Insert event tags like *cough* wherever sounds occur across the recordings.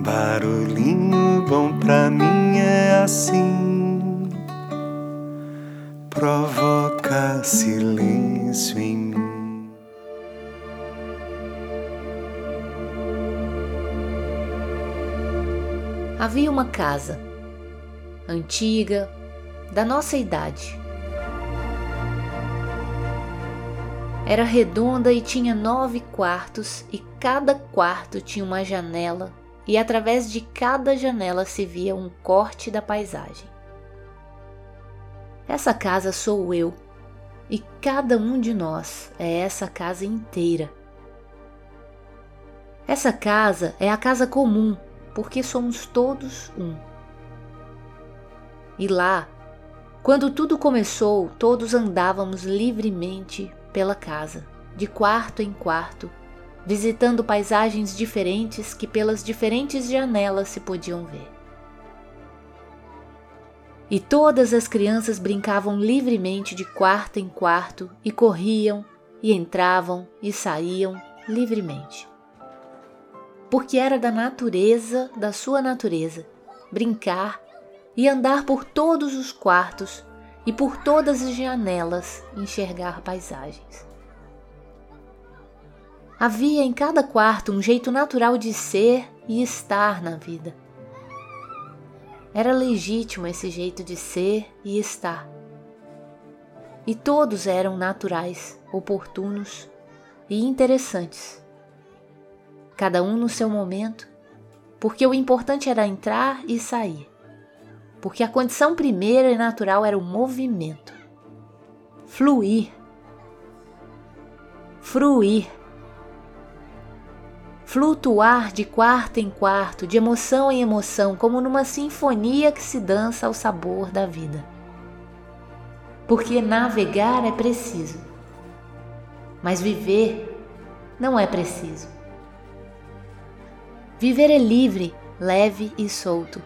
Barulhinho bom pra mim é assim, provoca silêncio em mim. Havia uma casa, antiga, da nossa idade. Era redonda e tinha nove quartos, e cada quarto tinha uma janela e através de cada janela se via um corte da paisagem. Essa casa sou eu, e cada um de nós é essa casa inteira. Essa casa é a casa comum, porque somos todos um. E lá, quando tudo começou, todos andávamos livremente pela casa, de quarto em quarto, visitando paisagens diferentes que pelas diferentes janelas se podiam ver. E todas as crianças brincavam livremente de quarto em quarto e corriam e entravam e saíam livremente. Porque era da natureza, da sua natureza, brincar e andar por todos os quartos e por todas as janelas enxergar paisagens. Havia em cada quarto um jeito natural de ser e estar na vida. Era legítimo esse jeito de ser e estar. E todos eram naturais, oportunos e interessantes. Cada um no seu momento, porque o importante era entrar e sair. Porque a condição primeira e natural era o movimento. Fluir. Fruir flutuar de quarto em quarto, de emoção em emoção, como numa sinfonia que se dança ao sabor da vida. Porque navegar é preciso, mas viver não é preciso. Viver é livre, leve e solto.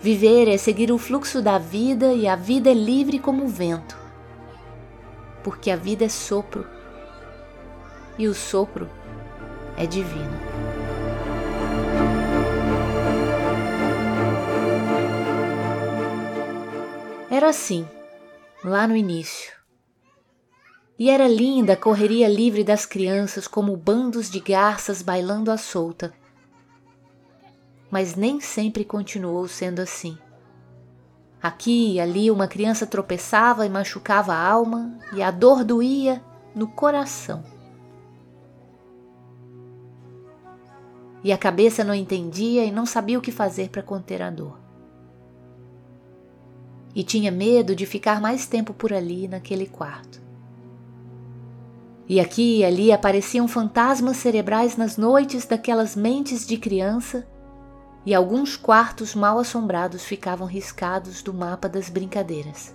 Viver é seguir o fluxo da vida e a vida é livre como o vento. Porque a vida é sopro e o sopro é divino. Era assim, lá no início. E era linda a correria livre das crianças como bandos de garças bailando à solta. Mas nem sempre continuou sendo assim. Aqui e ali uma criança tropeçava e machucava a alma, e a dor doía no coração. E a cabeça não entendia e não sabia o que fazer para conter a dor. E tinha medo de ficar mais tempo por ali naquele quarto. E aqui e ali apareciam fantasmas cerebrais nas noites daquelas mentes de criança, e alguns quartos mal assombrados ficavam riscados do mapa das brincadeiras.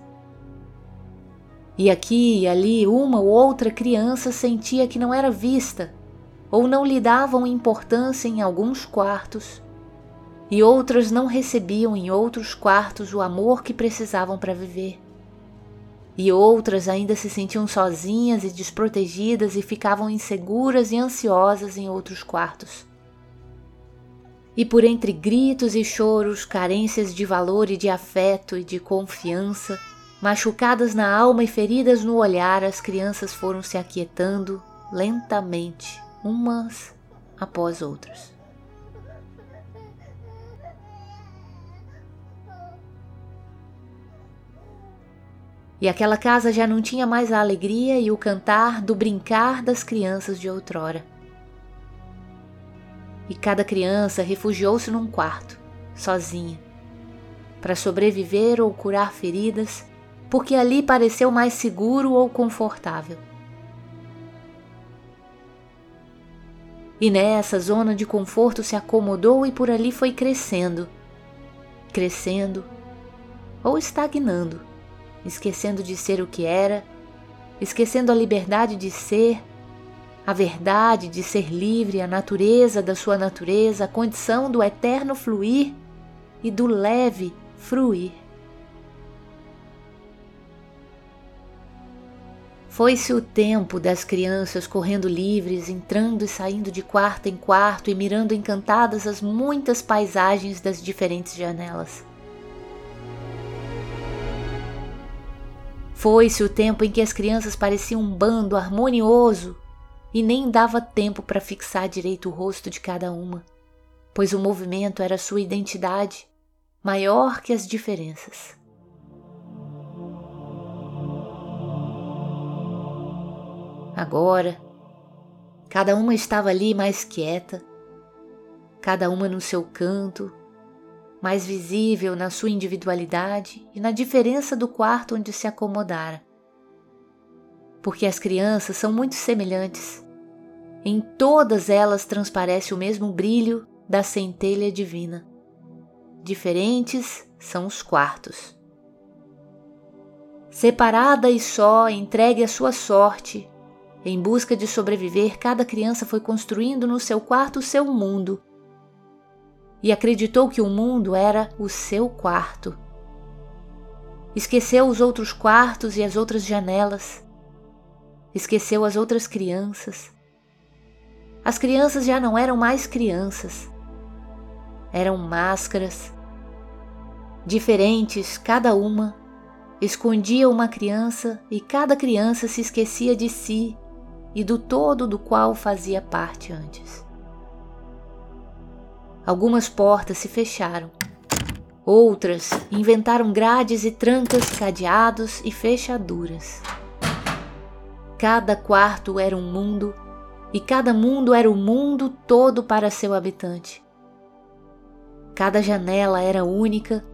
E aqui e ali uma ou outra criança sentia que não era vista ou não lhe davam importância em alguns quartos, e outras não recebiam em outros quartos o amor que precisavam para viver. E outras ainda se sentiam sozinhas e desprotegidas e ficavam inseguras e ansiosas em outros quartos. E por entre gritos e choros, carências de valor e de afeto e de confiança, machucadas na alma e feridas no olhar, as crianças foram se aquietando lentamente umas após outras. E aquela casa já não tinha mais a alegria e o cantar do brincar das crianças de outrora. E cada criança refugiou-se num quarto, sozinha, para sobreviver ou curar feridas, porque ali pareceu mais seguro ou confortável. E nessa zona de conforto se acomodou e por ali foi crescendo, crescendo ou estagnando, esquecendo de ser o que era, esquecendo a liberdade de ser, a verdade de ser livre, a natureza da sua natureza, a condição do eterno fluir e do leve fruir. Foi-se o tempo das crianças correndo livres, entrando e saindo de quarto em quarto e mirando encantadas as muitas paisagens das diferentes janelas. Foi-se o tempo em que as crianças pareciam um bando harmonioso e nem dava tempo para fixar direito o rosto de cada uma, pois o movimento era sua identidade, maior que as diferenças. Agora, cada uma estava ali mais quieta, cada uma no seu canto, mais visível na sua individualidade e na diferença do quarto onde se acomodara. Porque as crianças são muito semelhantes. Em todas elas transparece o mesmo brilho da centelha divina. Diferentes são os quartos. Separada e só, entregue à sua sorte, em busca de sobreviver, cada criança foi construindo no seu quarto o seu mundo e acreditou que o mundo era o seu quarto. Esqueceu os outros quartos e as outras janelas. Esqueceu as outras crianças. As crianças já não eram mais crianças. Eram máscaras. Diferentes, cada uma. Escondia uma criança e cada criança se esquecia de si e do todo do qual fazia parte antes. Algumas portas se fecharam. Outras inventaram grades e trancas, cadeados e fechaduras. Cada quarto era um mundo e cada mundo era o mundo todo para seu habitante. Cada janela era única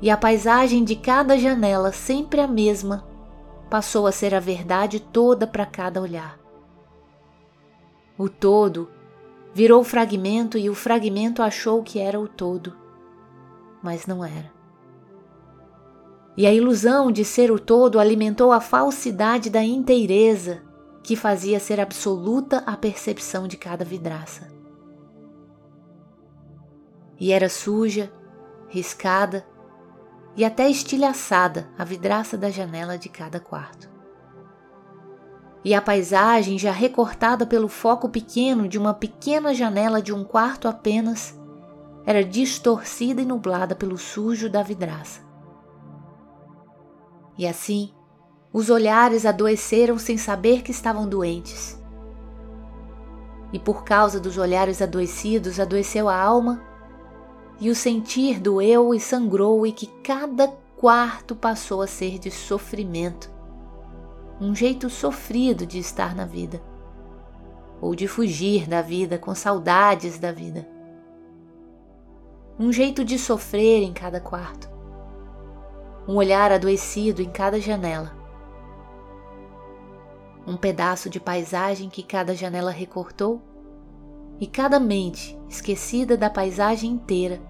e a paisagem de cada janela sempre a mesma passou a ser a verdade toda para cada olhar. O todo virou fragmento e o fragmento achou que era o todo, mas não era. E a ilusão de ser o todo alimentou a falsidade da inteireza que fazia ser absoluta a percepção de cada vidraça. E era suja, riscada, e até estilhaçada a vidraça da janela de cada quarto. E a paisagem, já recortada pelo foco pequeno de uma pequena janela de um quarto apenas, era distorcida e nublada pelo sujo da vidraça. E assim, os olhares adoeceram sem saber que estavam doentes. E por causa dos olhares adoecidos, adoeceu a alma e o sentir doeu e sangrou, e que cada quarto passou a ser de sofrimento, um jeito sofrido de estar na vida, ou de fugir da vida com saudades da vida. Um jeito de sofrer em cada quarto, um olhar adoecido em cada janela, um pedaço de paisagem que cada janela recortou. E cada mente, esquecida da paisagem inteira,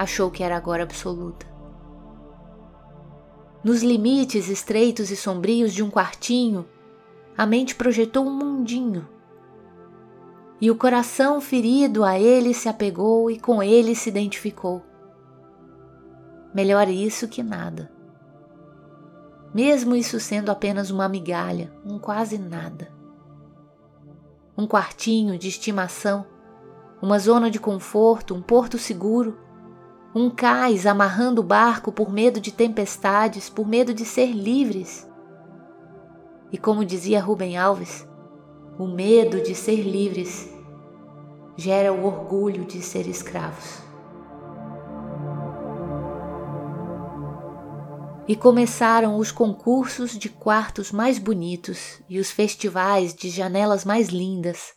achou que era agora absoluta. Nos limites estreitos e sombrios de um quartinho, a mente projetou um mundinho. E o coração ferido a ele se apegou e com ele se identificou. Melhor isso que nada. Mesmo isso sendo apenas uma migalha, um quase nada um quartinho de estimação, uma zona de conforto, um porto seguro, um cais amarrando o barco por medo de tempestades, por medo de ser livres. E como dizia Rubem Alves, o medo de ser livres gera o orgulho de ser escravos. e começaram os concursos de quartos mais bonitos e os festivais de janelas mais lindas.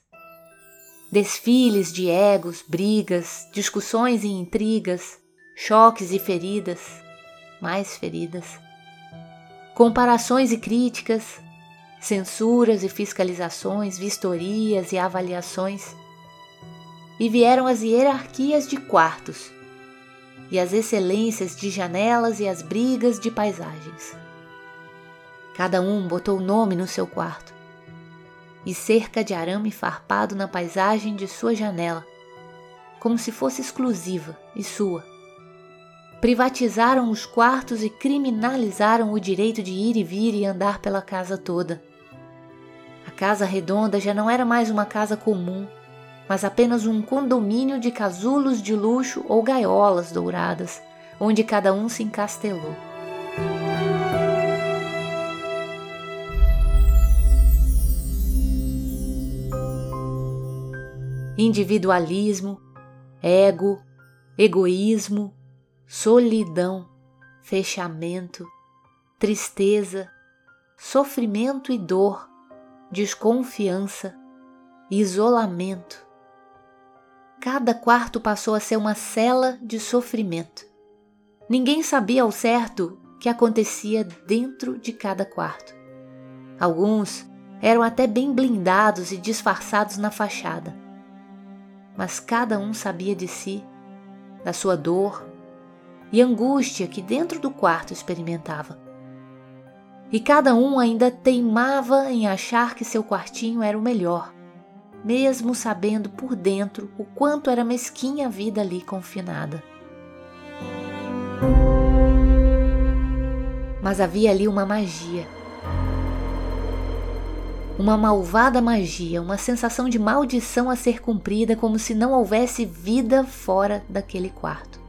Desfiles de egos, brigas, discussões e intrigas, choques e feridas, mais feridas. Comparações e críticas, censuras e fiscalizações, vistorias e avaliações. E vieram as hierarquias de quartos e as excelências de janelas e as brigas de paisagens. Cada um botou nome no seu quarto e cerca de arame farpado na paisagem de sua janela, como se fosse exclusiva e sua. Privatizaram os quartos e criminalizaram o direito de ir e vir e andar pela casa toda. A casa redonda já não era mais uma casa comum, mas apenas um condomínio de casulos de luxo ou gaiolas douradas, onde cada um se encastelou. Individualismo, ego, egoísmo, solidão, fechamento, tristeza, sofrimento e dor, desconfiança, isolamento. Cada quarto passou a ser uma cela de sofrimento. Ninguém sabia ao certo o que acontecia dentro de cada quarto. Alguns eram até bem blindados e disfarçados na fachada. Mas cada um sabia de si, da sua dor, e angústia que dentro do quarto experimentava. E cada um ainda teimava em achar que seu quartinho era o melhor, mesmo sabendo por dentro o quanto era mesquinha a vida ali confinada. Mas havia ali uma magia. Uma malvada magia, uma sensação de maldição a ser cumprida, como se não houvesse vida fora daquele quarto.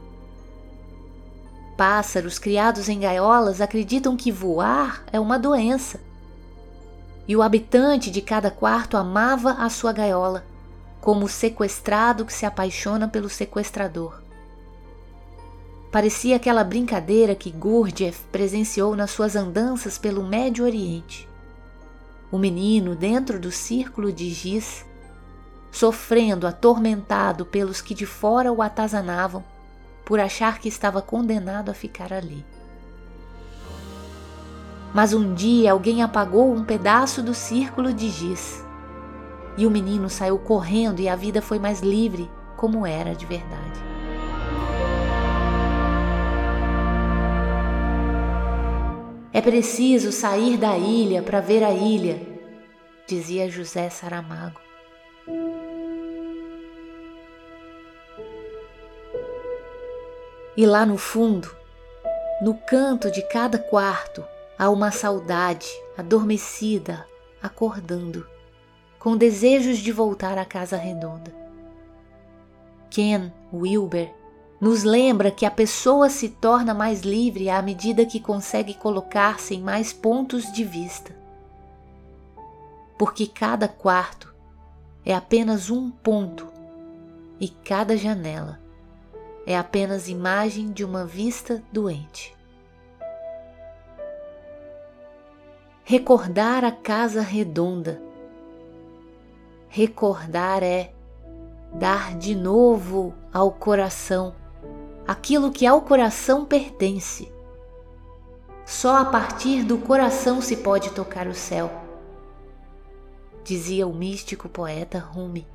Pássaros criados em gaiolas acreditam que voar é uma doença. E o habitante de cada quarto amava a sua gaiola, como o sequestrado que se apaixona pelo sequestrador. Parecia aquela brincadeira que Gurdjieff presenciou nas suas andanças pelo Médio Oriente. O menino dentro do círculo de giz, sofrendo atormentado pelos que de fora o atazanavam, por achar que estava condenado a ficar ali. Mas um dia alguém apagou um pedaço do círculo de giz e o menino saiu correndo e a vida foi mais livre, como era de verdade. É preciso sair da ilha para ver a ilha, dizia José Saramago. E lá no fundo, no canto de cada quarto, há uma saudade adormecida, acordando, com desejos de voltar à casa redonda. Ken Wilber nos lembra que a pessoa se torna mais livre à medida que consegue colocar-se em mais pontos de vista. Porque cada quarto é apenas um ponto e cada janela é apenas imagem de uma vista doente. Recordar a casa redonda. Recordar é dar de novo ao coração aquilo que ao coração pertence. Só a partir do coração se pode tocar o céu, dizia o místico poeta Rumi.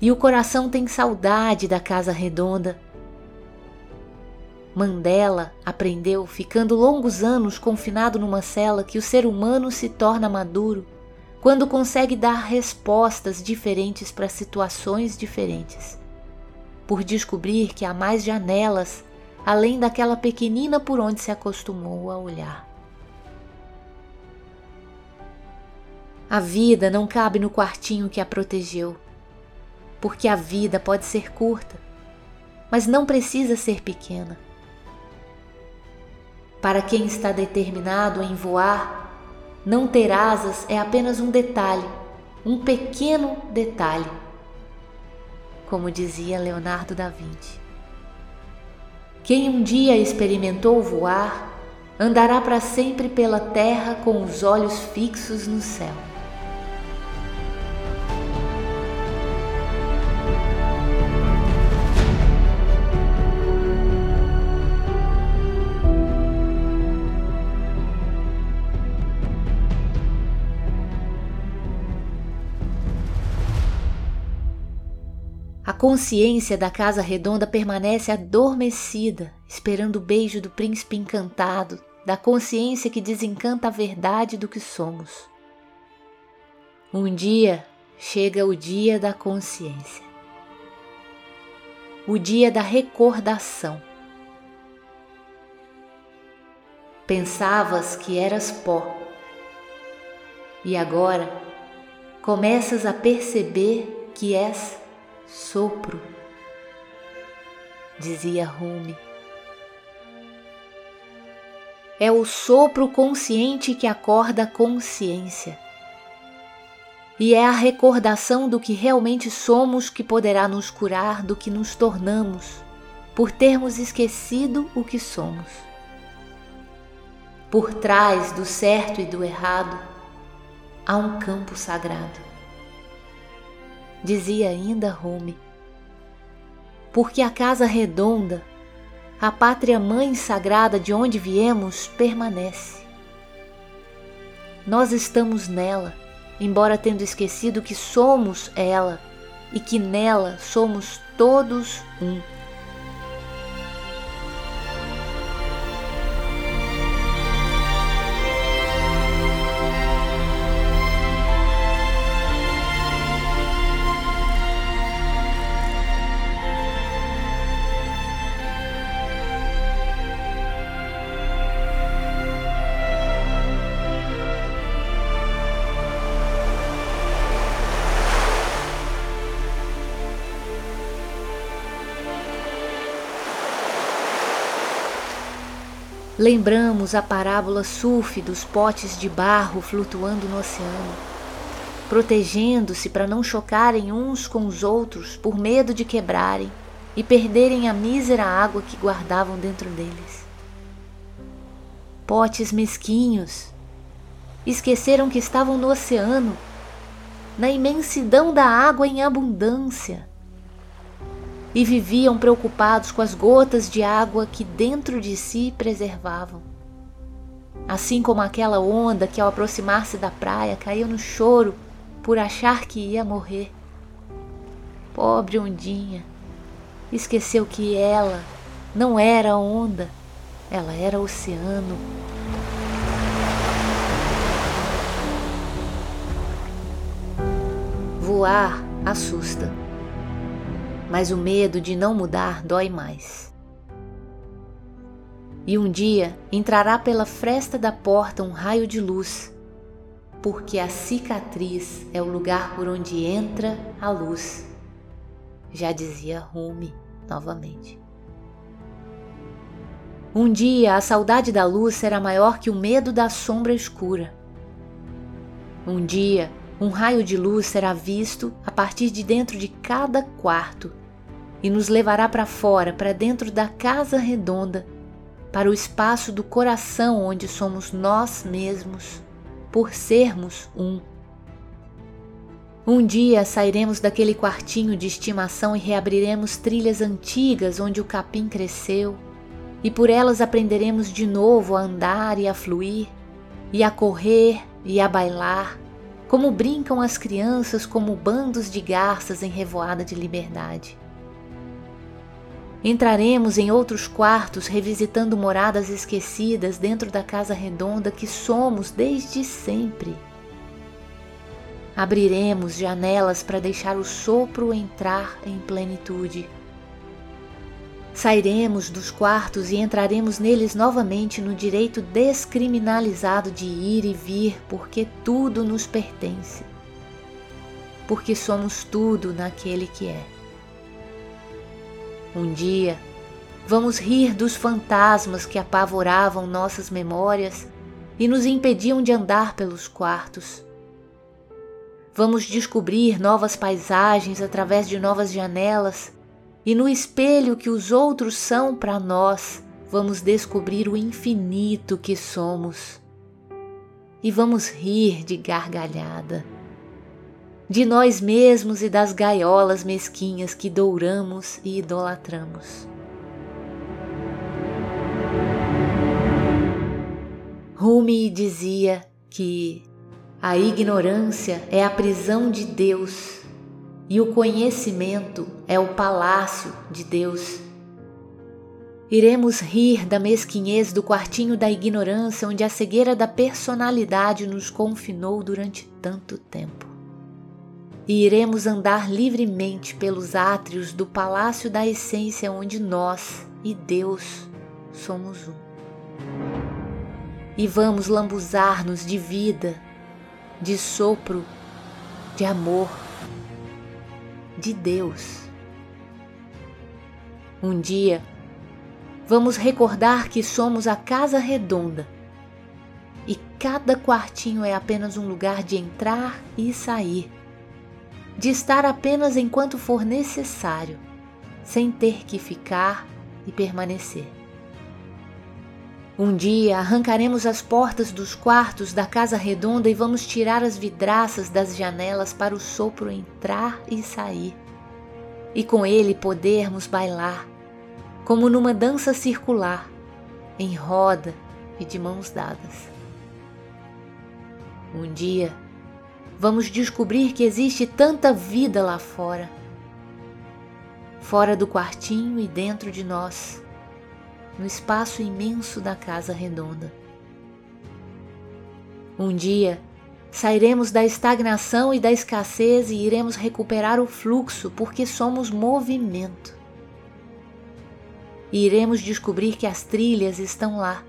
E o coração tem saudade da casa redonda. Mandela aprendeu, ficando longos anos confinado numa cela, que o ser humano se torna maduro quando consegue dar respostas diferentes para situações diferentes. Por descobrir que há mais janelas além daquela pequenina por onde se acostumou a olhar. A vida não cabe no quartinho que a protegeu porque a vida pode ser curta, mas não precisa ser pequena. Para quem está determinado em voar, não ter asas é apenas um detalhe, um pequeno detalhe, como dizia Leonardo da Vinci. Quem um dia experimentou voar, andará para sempre pela terra com os olhos fixos no céu. Consciência da casa redonda permanece adormecida, esperando o beijo do príncipe encantado, da consciência que desencanta a verdade do que somos. Um dia chega o dia da consciência, o dia da recordação, Pensavas que eras pó. E agora começas a perceber que és sopro, dizia Rumi. É o sopro consciente que acorda a consciência. E é a recordação do que realmente somos que poderá nos curar do que nos tornamos, por termos esquecido o que somos. Por trás do certo e do errado há um campo sagrado. Dizia ainda Rumi. Porque a casa redonda a pátria mãe sagrada de onde viemos permanece. Nós estamos nela, embora tendo esquecido que somos ela e que nela somos todos um. Lembramos a parábola surf dos potes de barro flutuando no oceano, protegendo-se para não chocarem uns com os outros por medo de quebrarem e perderem a mísera água que guardavam dentro deles. Potes mesquinhos esqueceram que estavam no oceano, na imensidão da água em abundância e viviam preocupados com as gotas de água que dentro de si preservavam. Assim como aquela onda que, ao aproximar-se da praia, caiu no choro por achar que ia morrer. Pobre ondinha, esqueceu que ela não era onda, ela era oceano. Voar assusta mas o medo de não mudar dói mais. E um dia entrará pela fresta da porta um raio de luz, porque a cicatriz é o lugar por onde entra a luz. Já dizia Rumi novamente. Um dia a saudade da luz será maior que o medo da sombra escura. Um dia um raio de luz será visto a partir de dentro de cada quarto e nos levará para fora, para dentro da casa redonda, para o espaço do coração onde somos nós mesmos, por sermos um. Um dia sairemos daquele quartinho de estimação e reabriremos trilhas antigas onde o capim cresceu, e por elas aprenderemos de novo a andar e a fluir, e a correr e a bailar como brincam as crianças como bandos de garças em revoada de liberdade. Entraremos em outros quartos revisitando moradas esquecidas dentro da casa redonda que somos desde sempre. Abriremos janelas para deixar o sopro entrar em plenitude. Sairemos dos quartos e entraremos neles novamente no direito descriminalizado de ir e vir, porque tudo nos pertence. Porque somos tudo naquele que é. Um dia, vamos rir dos fantasmas que apavoravam nossas memórias e nos impediam de andar pelos quartos. Vamos descobrir novas paisagens através de novas janelas e no espelho que os outros são para nós, vamos descobrir o infinito que somos. E vamos rir de gargalhada. De nós mesmos e das gaiolas mesquinhas que douramos e idolatramos. Rumi dizia que a ignorância é a prisão de Deus e o conhecimento é o palácio de Deus. Iremos rir da mesquinhez do quartinho da ignorância onde a cegueira da personalidade nos confinou durante tanto tempo. E iremos andar livremente pelos átrios do palácio da essência onde nós e Deus somos um. e vamos lambuzar-nos de vida, de sopro, de amor, de Deus. Um dia, vamos recordar que somos a casa redonda e cada quartinho é apenas um lugar de entrar e sair, de estar apenas enquanto for necessário, sem ter que ficar e permanecer. Um dia arrancaremos as portas dos quartos da casa redonda e vamos tirar as vidraças das janelas para o sopro entrar e sair, e com ele podermos bailar, como numa dança circular, em roda e de mãos dadas. Um dia vamos descobrir que existe tanta vida lá fora, fora do quartinho e dentro de nós no espaço imenso da casa redonda. Um dia sairemos da estagnação e da escassez e iremos recuperar o fluxo porque somos movimento. E iremos descobrir que as trilhas estão lá,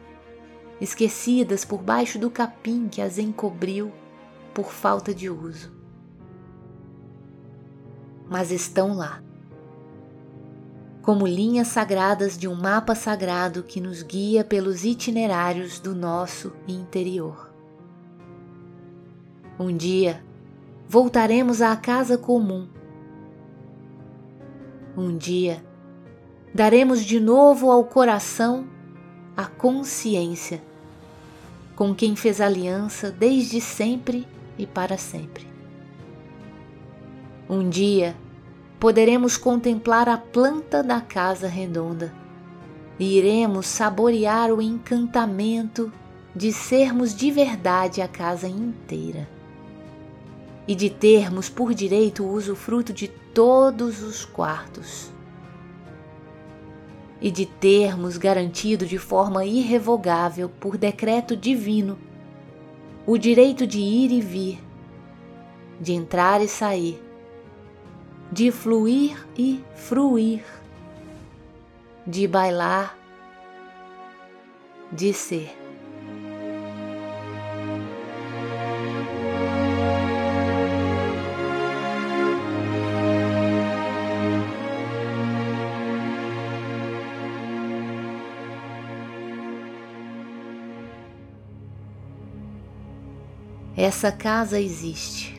esquecidas por baixo do capim que as encobriu por falta de uso. Mas estão lá como linhas sagradas de um mapa sagrado que nos guia pelos itinerários do nosso interior. Um dia voltaremos à casa comum. Um dia daremos de novo ao coração a consciência com quem fez aliança desde sempre e para sempre. Um dia poderemos contemplar a planta da casa redonda e iremos saborear o encantamento de sermos de verdade a casa inteira e de termos por direito o usufruto de todos os quartos e de termos garantido de forma irrevogável por decreto divino o direito de ir e vir, de entrar e sair de fluir e fruir, de bailar, de ser. Essa casa existe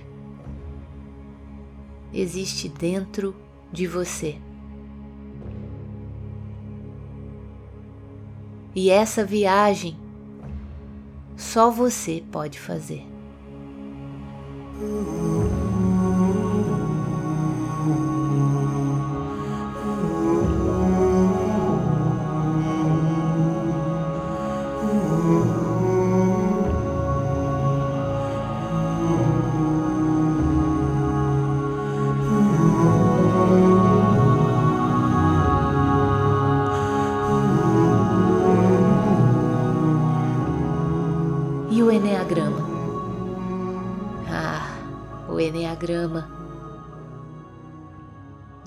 existe dentro de você. E essa viagem só você pode fazer.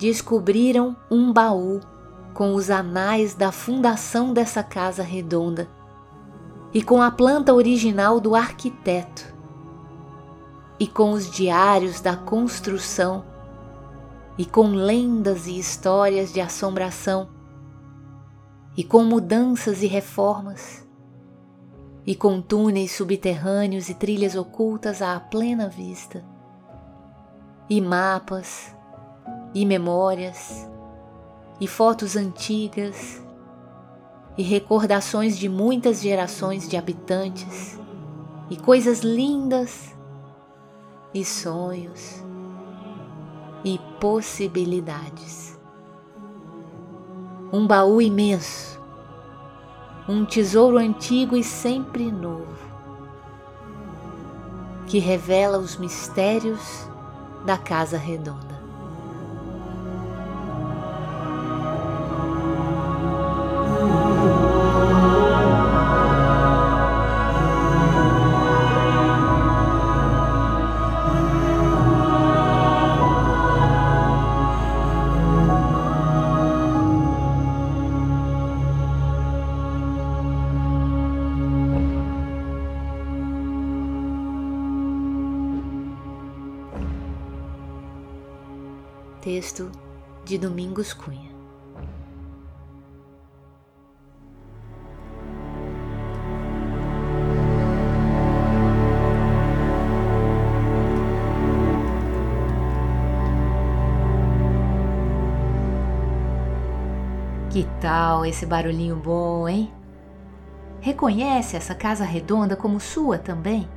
Descobriram um baú com os anais da fundação dessa casa redonda e com a planta original do arquiteto e com os diários da construção e com lendas e histórias de assombração e com mudanças e reformas e com túneis subterrâneos e trilhas ocultas à plena vista e mapas, e memórias, e fotos antigas, e recordações de muitas gerações de habitantes, e coisas lindas, e sonhos, e possibilidades. Um baú imenso, um tesouro antigo e sempre novo, que revela os mistérios da Casa Redonda. De Domingos Cunha. Que tal esse barulhinho bom, hein? Reconhece essa casa redonda como sua também?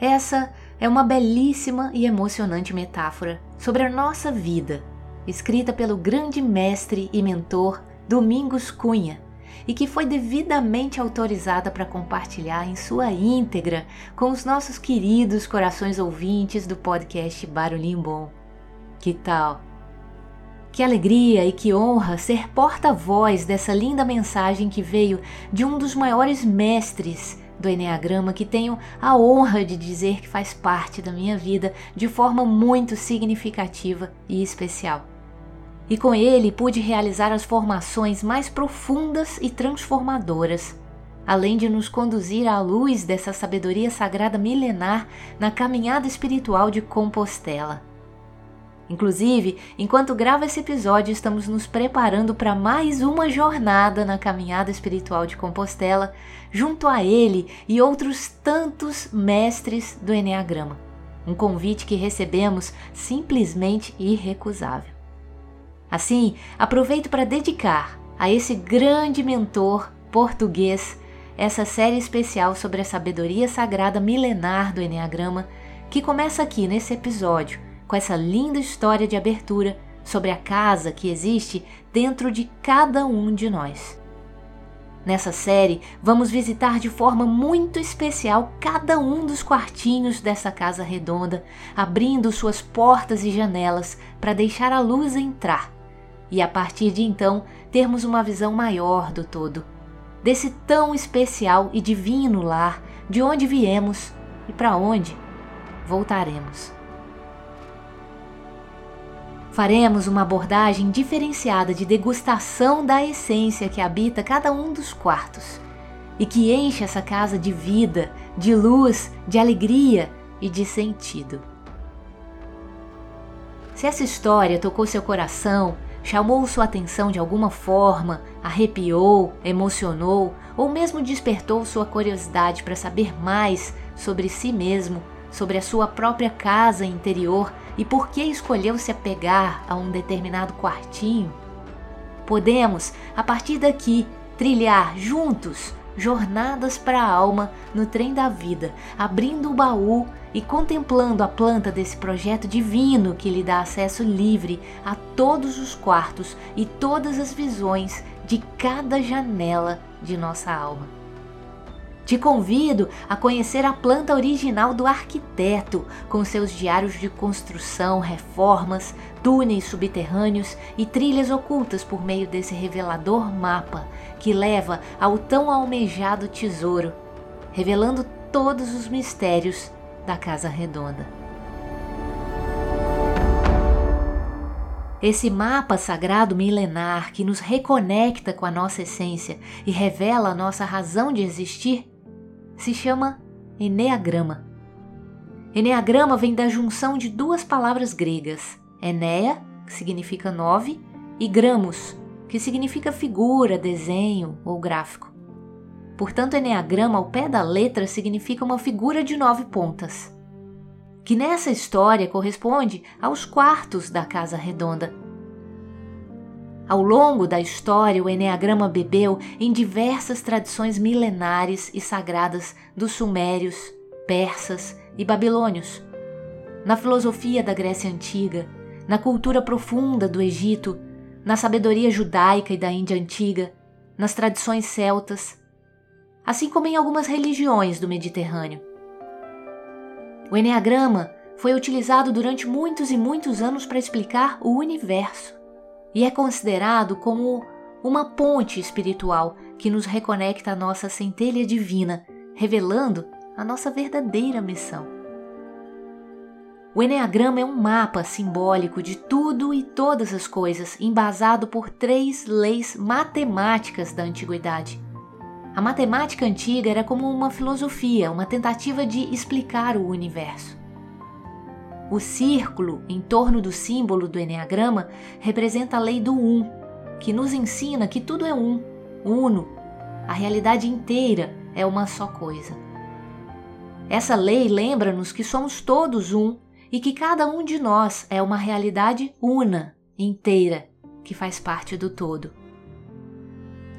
Essa é uma belíssima e emocionante metáfora sobre a nossa vida, escrita pelo grande mestre e mentor Domingos Cunha e que foi devidamente autorizada para compartilhar em sua íntegra com os nossos queridos corações ouvintes do podcast Barulhinho Bom. Que tal? Que alegria e que honra ser porta-voz dessa linda mensagem que veio de um dos maiores mestres do Enneagrama que tenho a honra de dizer que faz parte da minha vida de forma muito significativa e especial. E com ele pude realizar as formações mais profundas e transformadoras, além de nos conduzir à luz dessa sabedoria sagrada milenar na caminhada espiritual de Compostela. Inclusive, enquanto gravo esse episódio, estamos nos preparando para mais uma jornada na caminhada espiritual de Compostela, junto a ele e outros tantos mestres do Enneagrama. Um convite que recebemos simplesmente irrecusável. Assim, aproveito para dedicar a esse grande mentor português essa série especial sobre a sabedoria sagrada milenar do Enneagrama, que começa aqui nesse episódio com essa linda história de abertura sobre a casa que existe dentro de cada um de nós. Nessa série, vamos visitar de forma muito especial cada um dos quartinhos dessa casa redonda, abrindo suas portas e janelas para deixar a luz entrar e, a partir de então, termos uma visão maior do todo, desse tão especial e divino lar de onde viemos e para onde voltaremos faremos uma abordagem diferenciada de degustação da essência que habita cada um dos quartos e que enche essa casa de vida, de luz, de alegria e de sentido. Se essa história tocou seu coração, chamou sua atenção de alguma forma, arrepiou, emocionou ou mesmo despertou sua curiosidade para saber mais sobre si mesmo, sobre a sua própria casa interior e por que escolheu se apegar a um determinado quartinho, podemos, a partir daqui, trilhar juntos jornadas para a alma no trem da vida, abrindo o baú e contemplando a planta desse projeto divino que lhe dá acesso livre a todos os quartos e todas as visões de cada janela de nossa alma. Te convido a conhecer a planta original do arquiteto, com seus diários de construção, reformas, túneis subterrâneos e trilhas ocultas por meio desse revelador mapa que leva ao tão almejado tesouro, revelando todos os mistérios da Casa Redonda. Esse mapa sagrado milenar que nos reconecta com a nossa essência e revela a nossa razão de existir se chama Enneagrama. Enneagrama vem da junção de duas palavras gregas, Enea, que significa nove, e Gramos, que significa figura, desenho ou gráfico. Portanto, Enneagrama, ao pé da letra, significa uma figura de nove pontas, que nessa história corresponde aos quartos da Casa Redonda, ao longo da história, o Enneagrama bebeu em diversas tradições milenares e sagradas dos sumérios, persas e babilônios. Na filosofia da Grécia Antiga, na cultura profunda do Egito, na sabedoria judaica e da Índia Antiga, nas tradições celtas, assim como em algumas religiões do Mediterrâneo. O Enneagrama foi utilizado durante muitos e muitos anos para explicar o universo e é considerado como uma ponte espiritual que nos reconecta à nossa centelha divina, revelando a nossa verdadeira missão. O Enneagrama é um mapa simbólico de tudo e todas as coisas, embasado por três leis matemáticas da antiguidade. A matemática antiga era como uma filosofia, uma tentativa de explicar o universo. O círculo em torno do símbolo do Enneagrama representa a lei do um, que nos ensina que tudo é um, uno. A realidade inteira é uma só coisa. Essa lei lembra-nos que somos todos um e que cada um de nós é uma realidade una, inteira, que faz parte do todo.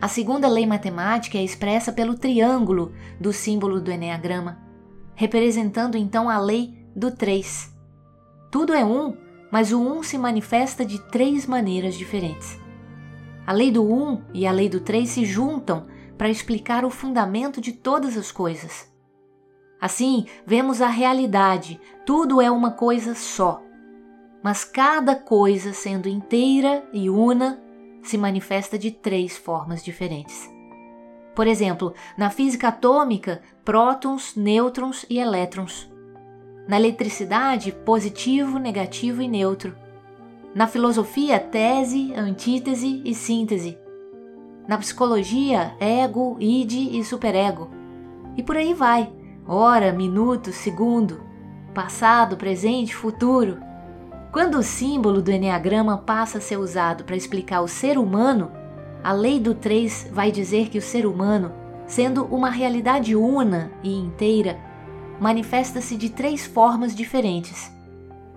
A segunda lei matemática é expressa pelo triângulo do símbolo do Enneagrama, representando então a lei do 3. Tudo é um, mas o um se manifesta de três maneiras diferentes. A lei do um e a lei do 3 se juntam para explicar o fundamento de todas as coisas. Assim, vemos a realidade, tudo é uma coisa só. Mas cada coisa, sendo inteira e una, se manifesta de três formas diferentes. Por exemplo, na física atômica, prótons, nêutrons e elétrons. Na eletricidade, positivo, negativo e neutro. Na filosofia, tese, antítese e síntese. Na psicologia, ego, id e superego. E por aí vai hora, minuto, segundo, passado, presente, futuro. Quando o símbolo do Enneagrama passa a ser usado para explicar o ser humano, a lei do 3 vai dizer que o ser humano, sendo uma realidade una e inteira, manifesta-se de três formas diferentes: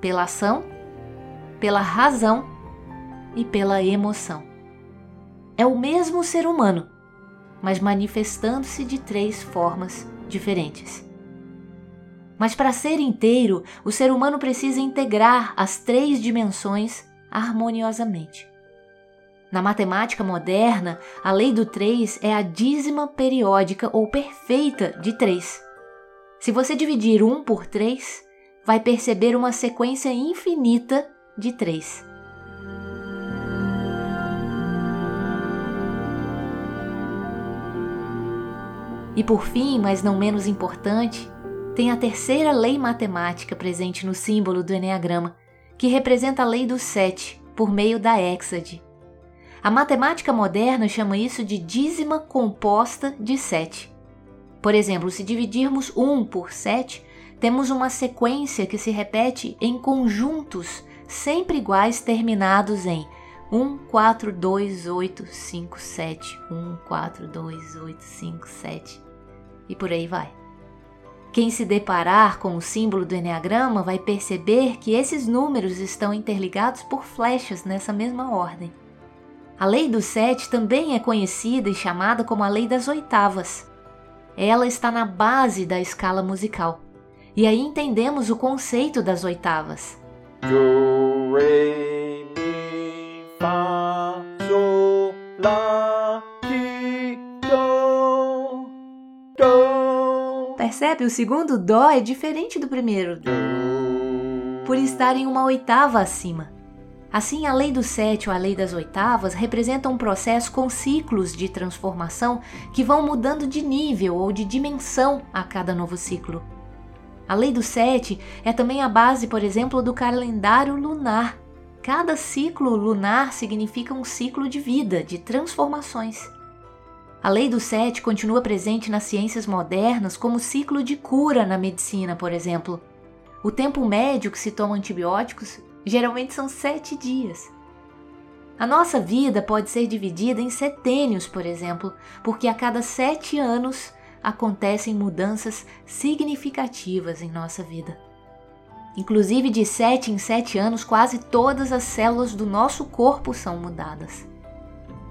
pela ação, pela razão e pela emoção. É o mesmo ser humano, mas manifestando-se de três formas diferentes. Mas para ser inteiro, o ser humano precisa integrar as três dimensões harmoniosamente. Na matemática moderna, a lei do 3 é a dízima periódica ou perfeita de 3. Se você dividir 1 por 3, vai perceber uma sequência infinita de 3. E por fim, mas não menos importante, tem a terceira lei matemática presente no símbolo do Enneagrama, que representa a lei do sete, por meio da hexade. A matemática moderna chama isso de dízima composta de sete. Por exemplo, se dividirmos 1 por 7, temos uma sequência que se repete em conjuntos sempre iguais terminados em 1, 4, 2, 8, 5, 7. 1, 4, 2, 8, 5, 7. E por aí vai. Quem se deparar com o símbolo do Enneagrama vai perceber que esses números estão interligados por flechas nessa mesma ordem. A lei do sete também é conhecida e chamada como a lei das oitavas. Ela está na base da escala musical. E aí entendemos o conceito das oitavas. Do, re, mi, fa, sol, lá, ti, do, do. Percebe? O segundo dó é diferente do primeiro. Por estar em uma oitava acima. Assim, a lei do sete ou a lei das oitavas representa um processo com ciclos de transformação que vão mudando de nível ou de dimensão a cada novo ciclo. A lei do sete é também a base, por exemplo, do calendário lunar, Cada ciclo lunar significa um ciclo de vida, de transformações. A lei do sete continua presente nas ciências modernas como ciclo de cura na medicina, por exemplo. O tempo médio que se toma antibióticos geralmente são sete dias. A nossa vida pode ser dividida em setênios, por exemplo, porque a cada sete anos acontecem mudanças significativas em nossa vida. Inclusive, de 7 em 7 anos, quase todas as células do nosso corpo são mudadas.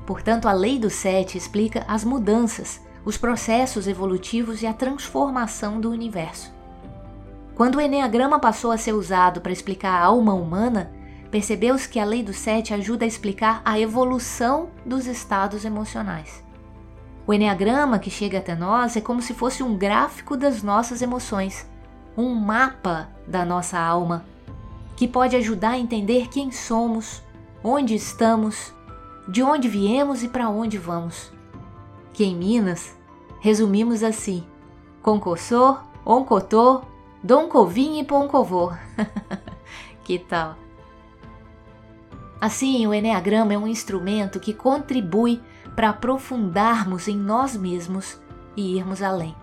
Portanto, a lei do 7 explica as mudanças, os processos evolutivos e a transformação do universo. Quando o Enneagrama passou a ser usado para explicar a alma humana, percebeu-se que a lei do 7 ajuda a explicar a evolução dos estados emocionais. O Enneagrama que chega até nós é como se fosse um gráfico das nossas emoções um mapa da nossa alma que pode ajudar a entender quem somos, onde estamos, de onde viemos e para onde vamos. Que em Minas resumimos assim: Concossô, Oncotô, Doncovim e Poncovô. *laughs* que tal? Assim, o Enneagrama é um instrumento que contribui para aprofundarmos em nós mesmos e irmos além.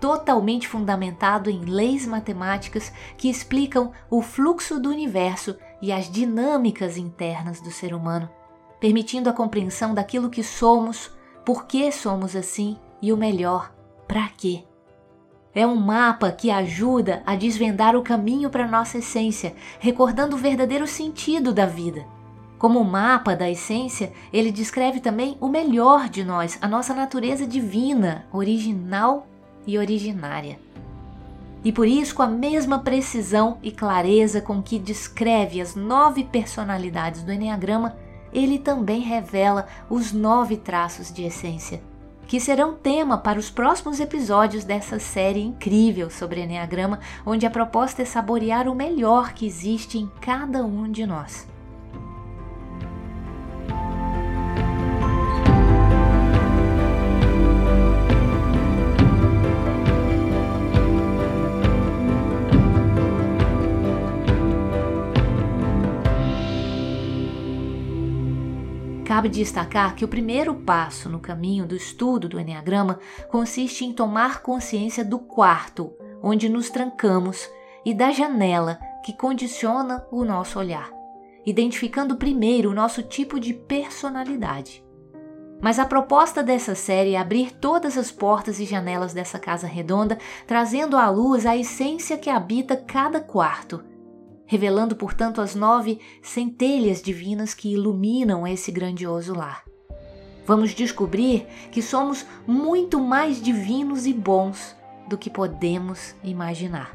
totalmente fundamentado em leis matemáticas que explicam o fluxo do universo e as dinâmicas internas do ser humano, permitindo a compreensão daquilo que somos, por que somos assim e o melhor, para quê. É um mapa que ajuda a desvendar o caminho para nossa essência, recordando o verdadeiro sentido da vida. Como mapa da essência, ele descreve também o melhor de nós, a nossa natureza divina, original e originária. E por isso, com a mesma precisão e clareza com que descreve as nove personalidades do Enneagrama, ele também revela os nove traços de essência que serão tema para os próximos episódios dessa série incrível sobre Enneagrama, onde a proposta é saborear o melhor que existe em cada um de nós. Cabe destacar que o primeiro passo no caminho do estudo do Enneagrama consiste em tomar consciência do quarto, onde nos trancamos, e da janela que condiciona o nosso olhar, identificando primeiro o nosso tipo de personalidade. Mas a proposta dessa série é abrir todas as portas e janelas dessa casa redonda, trazendo à luz a essência que habita cada quarto revelando, portanto, as nove centelhas divinas que iluminam esse grandioso lar. Vamos descobrir que somos muito mais divinos e bons do que podemos imaginar.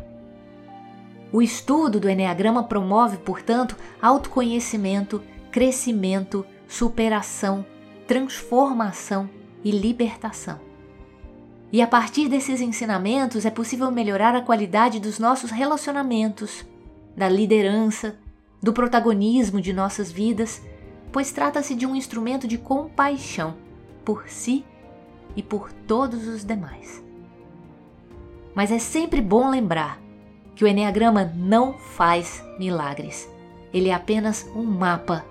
O estudo do Enneagrama promove, portanto, autoconhecimento, crescimento, superação, transformação e libertação. E a partir desses ensinamentos é possível melhorar a qualidade dos nossos relacionamentos, da liderança, do protagonismo de nossas vidas, pois trata-se de um instrumento de compaixão por si e por todos os demais. Mas é sempre bom lembrar que o Enneagrama não faz milagres. Ele é apenas um mapa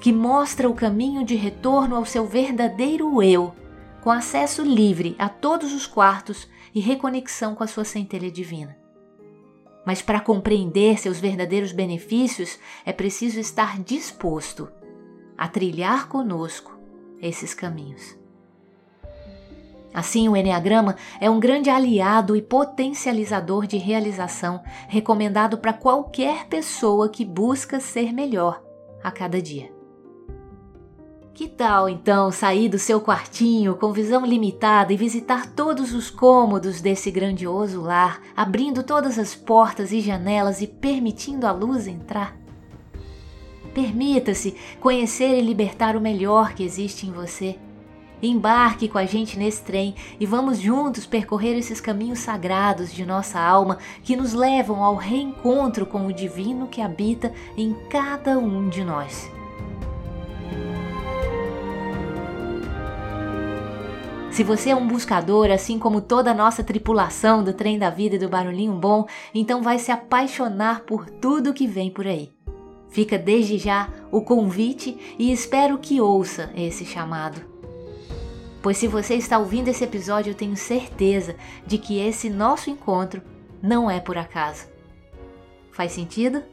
que mostra o caminho de retorno ao seu verdadeiro eu, com acesso livre a todos os quartos e reconexão com a sua centelha divina. Mas para compreender seus verdadeiros benefícios é preciso estar disposto a trilhar conosco esses caminhos. Assim, o Enneagrama é um grande aliado e potencializador de realização, recomendado para qualquer pessoa que busca ser melhor a cada dia. Que tal então sair do seu quartinho com visão limitada e visitar todos os cômodos desse grandioso lar, abrindo todas as portas e janelas e permitindo a luz entrar? Permita-se conhecer e libertar o melhor que existe em você. Embarque com a gente nesse trem e vamos juntos percorrer esses caminhos sagrados de nossa alma que nos levam ao reencontro com o divino que habita em cada um de nós. Se você é um buscador, assim como toda a nossa tripulação do Trem da Vida e do Barulhinho Bom, então vai se apaixonar por tudo que vem por aí. Fica desde já o convite e espero que ouça esse chamado. Pois se você está ouvindo esse episódio, eu tenho certeza de que esse nosso encontro não é por acaso. Faz sentido?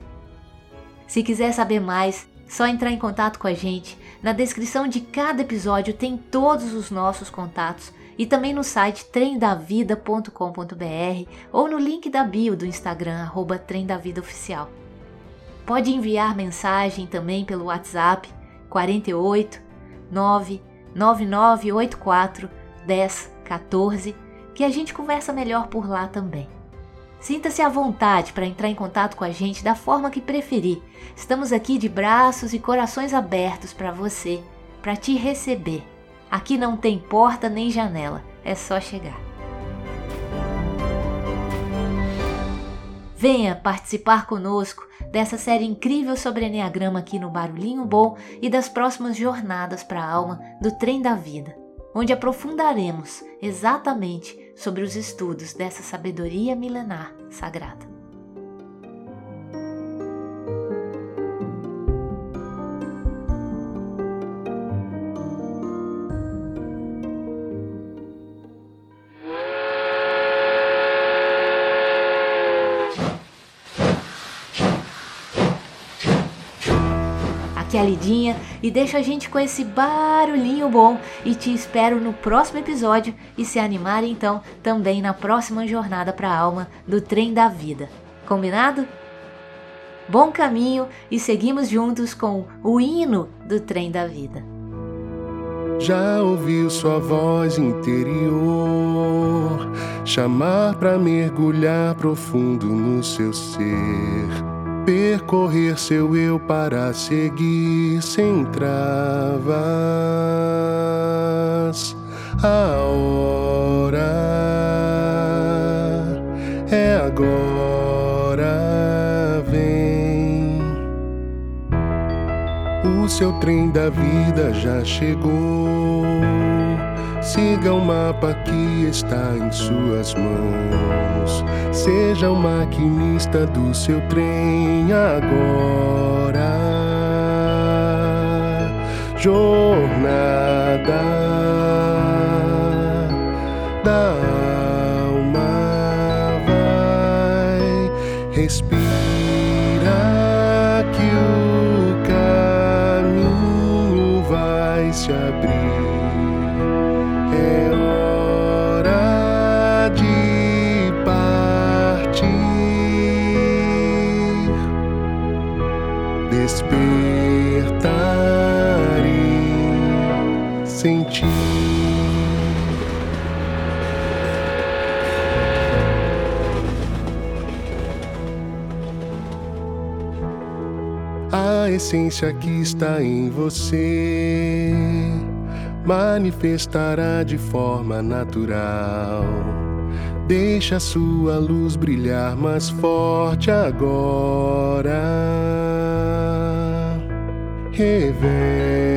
Se quiser saber mais, só entrar em contato com a gente. Na descrição de cada episódio tem todos os nossos contatos e também no site tremdavida.com.br ou no link da bio do Instagram, tremdavidaoficial. Pode enviar mensagem também pelo WhatsApp 48 99984 1014 que a gente conversa melhor por lá também. Sinta-se à vontade para entrar em contato com a gente da forma que preferir. Estamos aqui de braços e corações abertos para você, para te receber. Aqui não tem porta nem janela, é só chegar. Venha participar conosco dessa série incrível sobre Enneagrama aqui no Barulhinho Bom e das próximas jornadas para a alma do Trem da Vida, onde aprofundaremos exatamente sobre os estudos dessa sabedoria milenar sagrada. Aquela lidinha e deixa a gente com esse barulhinho bom. E te espero no próximo episódio e se animar então também na próxima jornada para a alma do trem da vida. Combinado? Bom caminho e seguimos juntos com o hino do trem da vida. Já ouviu sua voz interior chamar para mergulhar profundo no seu ser, percorrer seu eu para seguir sem travas. A hora é agora, vem. O seu trem da vida já chegou. Siga o mapa que está em suas mãos. Seja o maquinista do seu trem agora. Jornada da essência que está em você manifestará de forma natural. Deixa sua luz brilhar mais forte agora. Revela